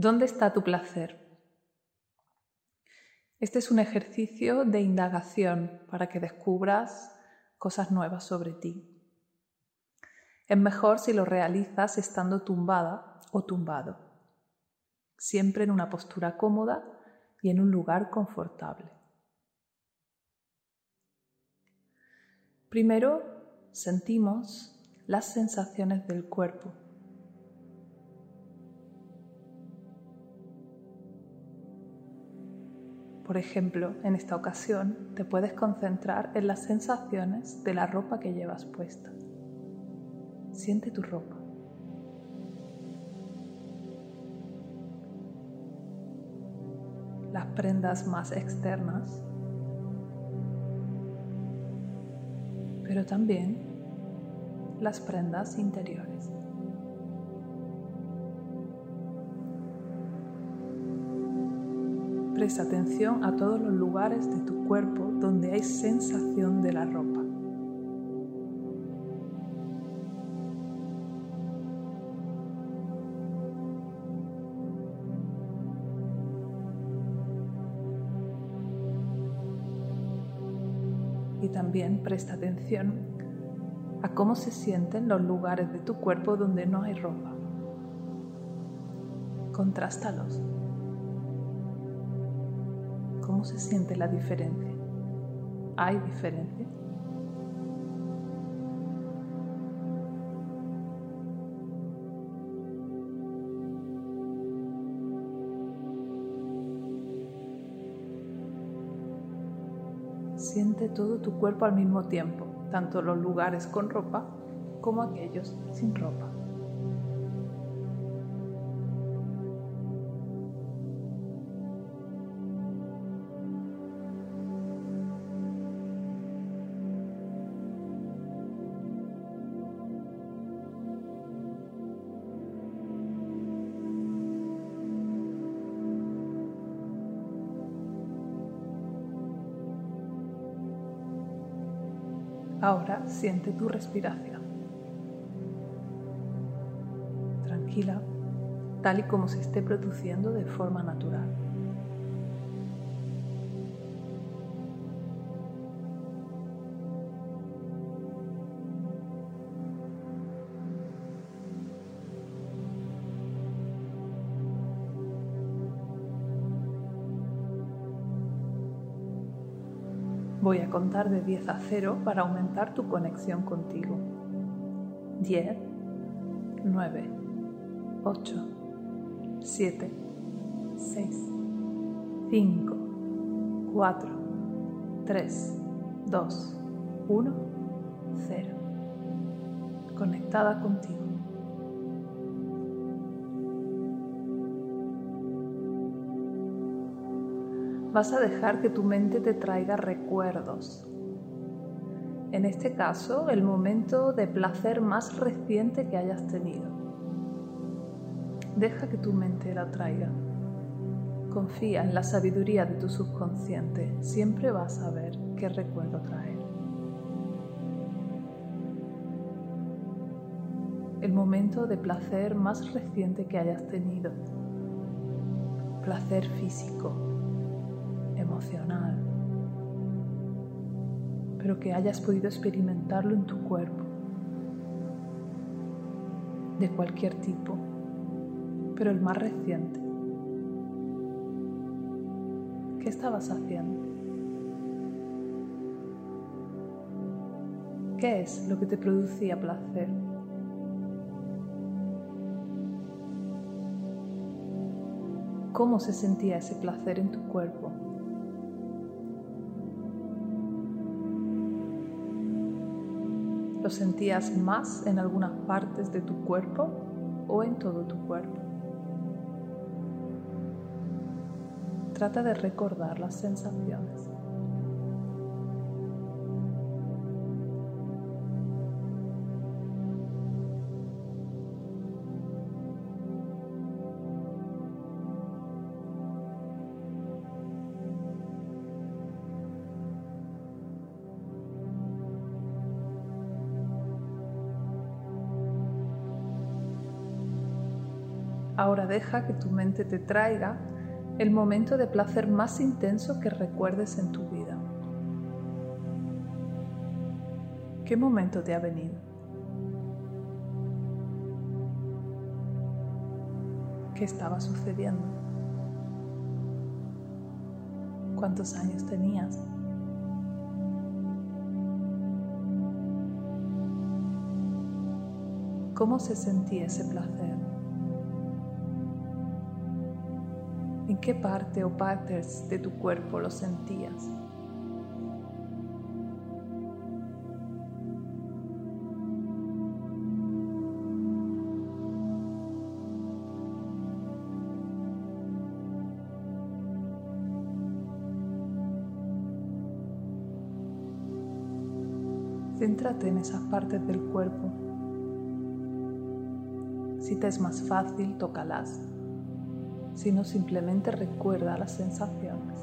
¿Dónde está tu placer? Este es un ejercicio de indagación para que descubras cosas nuevas sobre ti. Es mejor si lo realizas estando tumbada o tumbado, siempre en una postura cómoda y en un lugar confortable. Primero sentimos las sensaciones del cuerpo. Por ejemplo, en esta ocasión te puedes concentrar en las sensaciones de la ropa que llevas puesta. Siente tu ropa. Las prendas más externas, pero también las prendas interiores. Presta atención a todos los lugares de tu cuerpo donde hay sensación de la ropa. Y también presta atención a cómo se sienten los lugares de tu cuerpo donde no hay ropa. Contrástalos. ¿Cómo se siente la diferencia? ¿Hay diferencia? Siente todo tu cuerpo al mismo tiempo, tanto los lugares con ropa como aquellos sin ropa. Ahora siente tu respiración. Tranquila, tal y como se esté produciendo de forma natural. Voy a contar de 10 a 0 para aumentar tu conexión contigo. 10, 9, 8, 7, 6, 5, 4, 3, 2, 1, 0. Conectada contigo. Vas a dejar que tu mente te traiga recuerdos. En este caso, el momento de placer más reciente que hayas tenido. Deja que tu mente la traiga. Confía en la sabiduría de tu subconsciente. Siempre vas a ver qué recuerdo traer. El momento de placer más reciente que hayas tenido. Placer físico, pero que hayas podido experimentarlo en tu cuerpo, de cualquier tipo, pero el más reciente. ¿Qué estabas haciendo? ¿Qué es lo que te producía placer? ¿Cómo se sentía ese placer en tu cuerpo? ¿Lo sentías más en algunas partes de tu cuerpo o en todo tu cuerpo? Trata de recordar las sensaciones. Ahora deja que tu mente te traiga el momento de placer más intenso que recuerdes en tu vida. ¿Qué momento te ha venido? ¿Qué estaba sucediendo? ¿Cuántos años tenías? ¿Cómo se sentía ese placer? ¿En qué parte o partes de tu cuerpo lo sentías? Céntrate en esas partes del cuerpo. Si te es más fácil, tócalas. Si no, simplemente recuerda las sensaciones.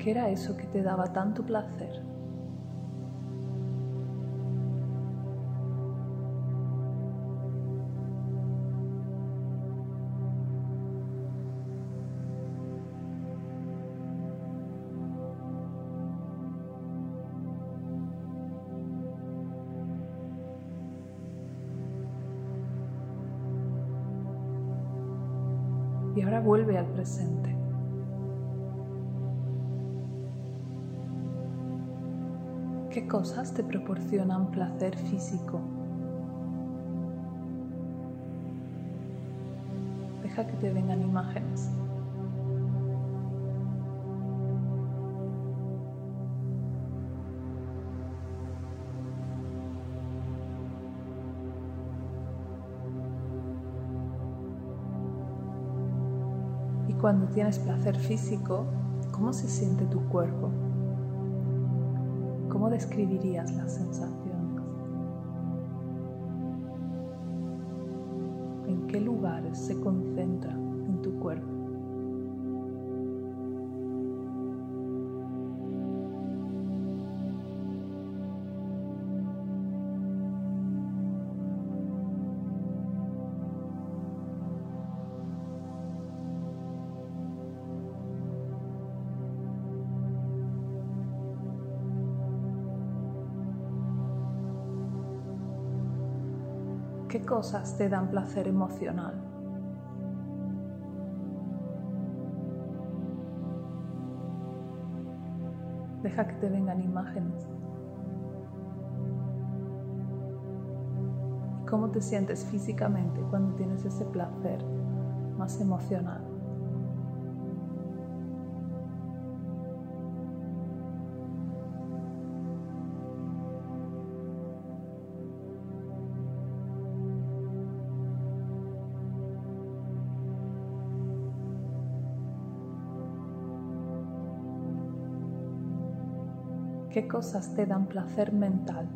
¿Qué era eso que te daba tanto placer? Vuelve al presente. ¿Qué cosas te proporcionan placer físico? Deja que te vengan imágenes. Cuando tienes placer físico, ¿cómo se siente tu cuerpo? ¿Cómo describirías las sensaciones? ¿En qué lugares se concentra en tu cuerpo? ¿Qué cosas te dan placer emocional? Deja que te vengan imágenes. ¿Cómo te sientes físicamente cuando tienes ese placer más emocional? ¿Qué cosas te dan placer mental?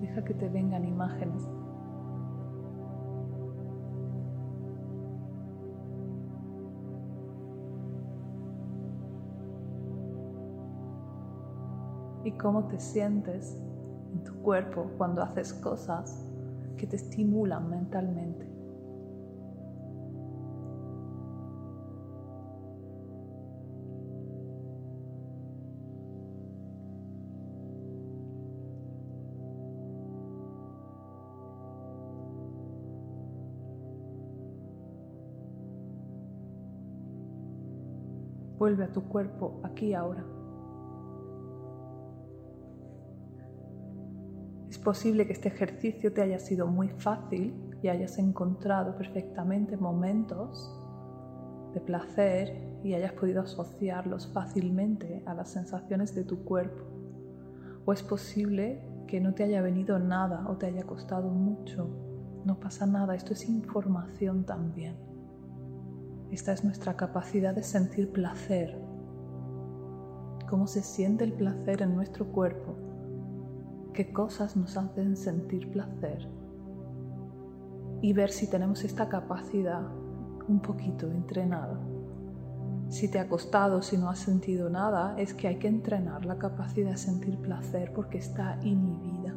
Deja que te vengan imágenes. ¿Y cómo te sientes en tu cuerpo cuando haces cosas que te estimulan mentalmente? Vuelve a tu cuerpo aquí ahora. Es posible que este ejercicio te haya sido muy fácil y hayas encontrado perfectamente momentos de placer y hayas podido asociarlos fácilmente a las sensaciones de tu cuerpo. O es posible que no te haya venido nada o te haya costado mucho. No pasa nada, esto es información también. Esta es nuestra capacidad de sentir placer. Cómo se siente el placer en nuestro cuerpo. Qué cosas nos hacen sentir placer. Y ver si tenemos esta capacidad un poquito entrenada. Si te ha costado, si no has sentido nada, es que hay que entrenar la capacidad de sentir placer porque está inhibida.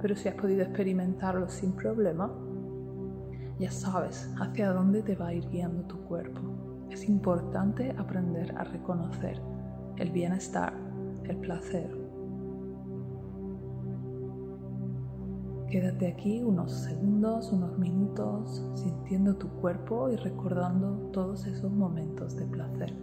pero si has podido experimentarlo sin problema, ya sabes hacia dónde te va a ir guiando tu cuerpo. Es importante aprender a reconocer el bienestar, el placer. Quédate aquí unos segundos, unos minutos, sintiendo tu cuerpo y recordando todos esos momentos de placer.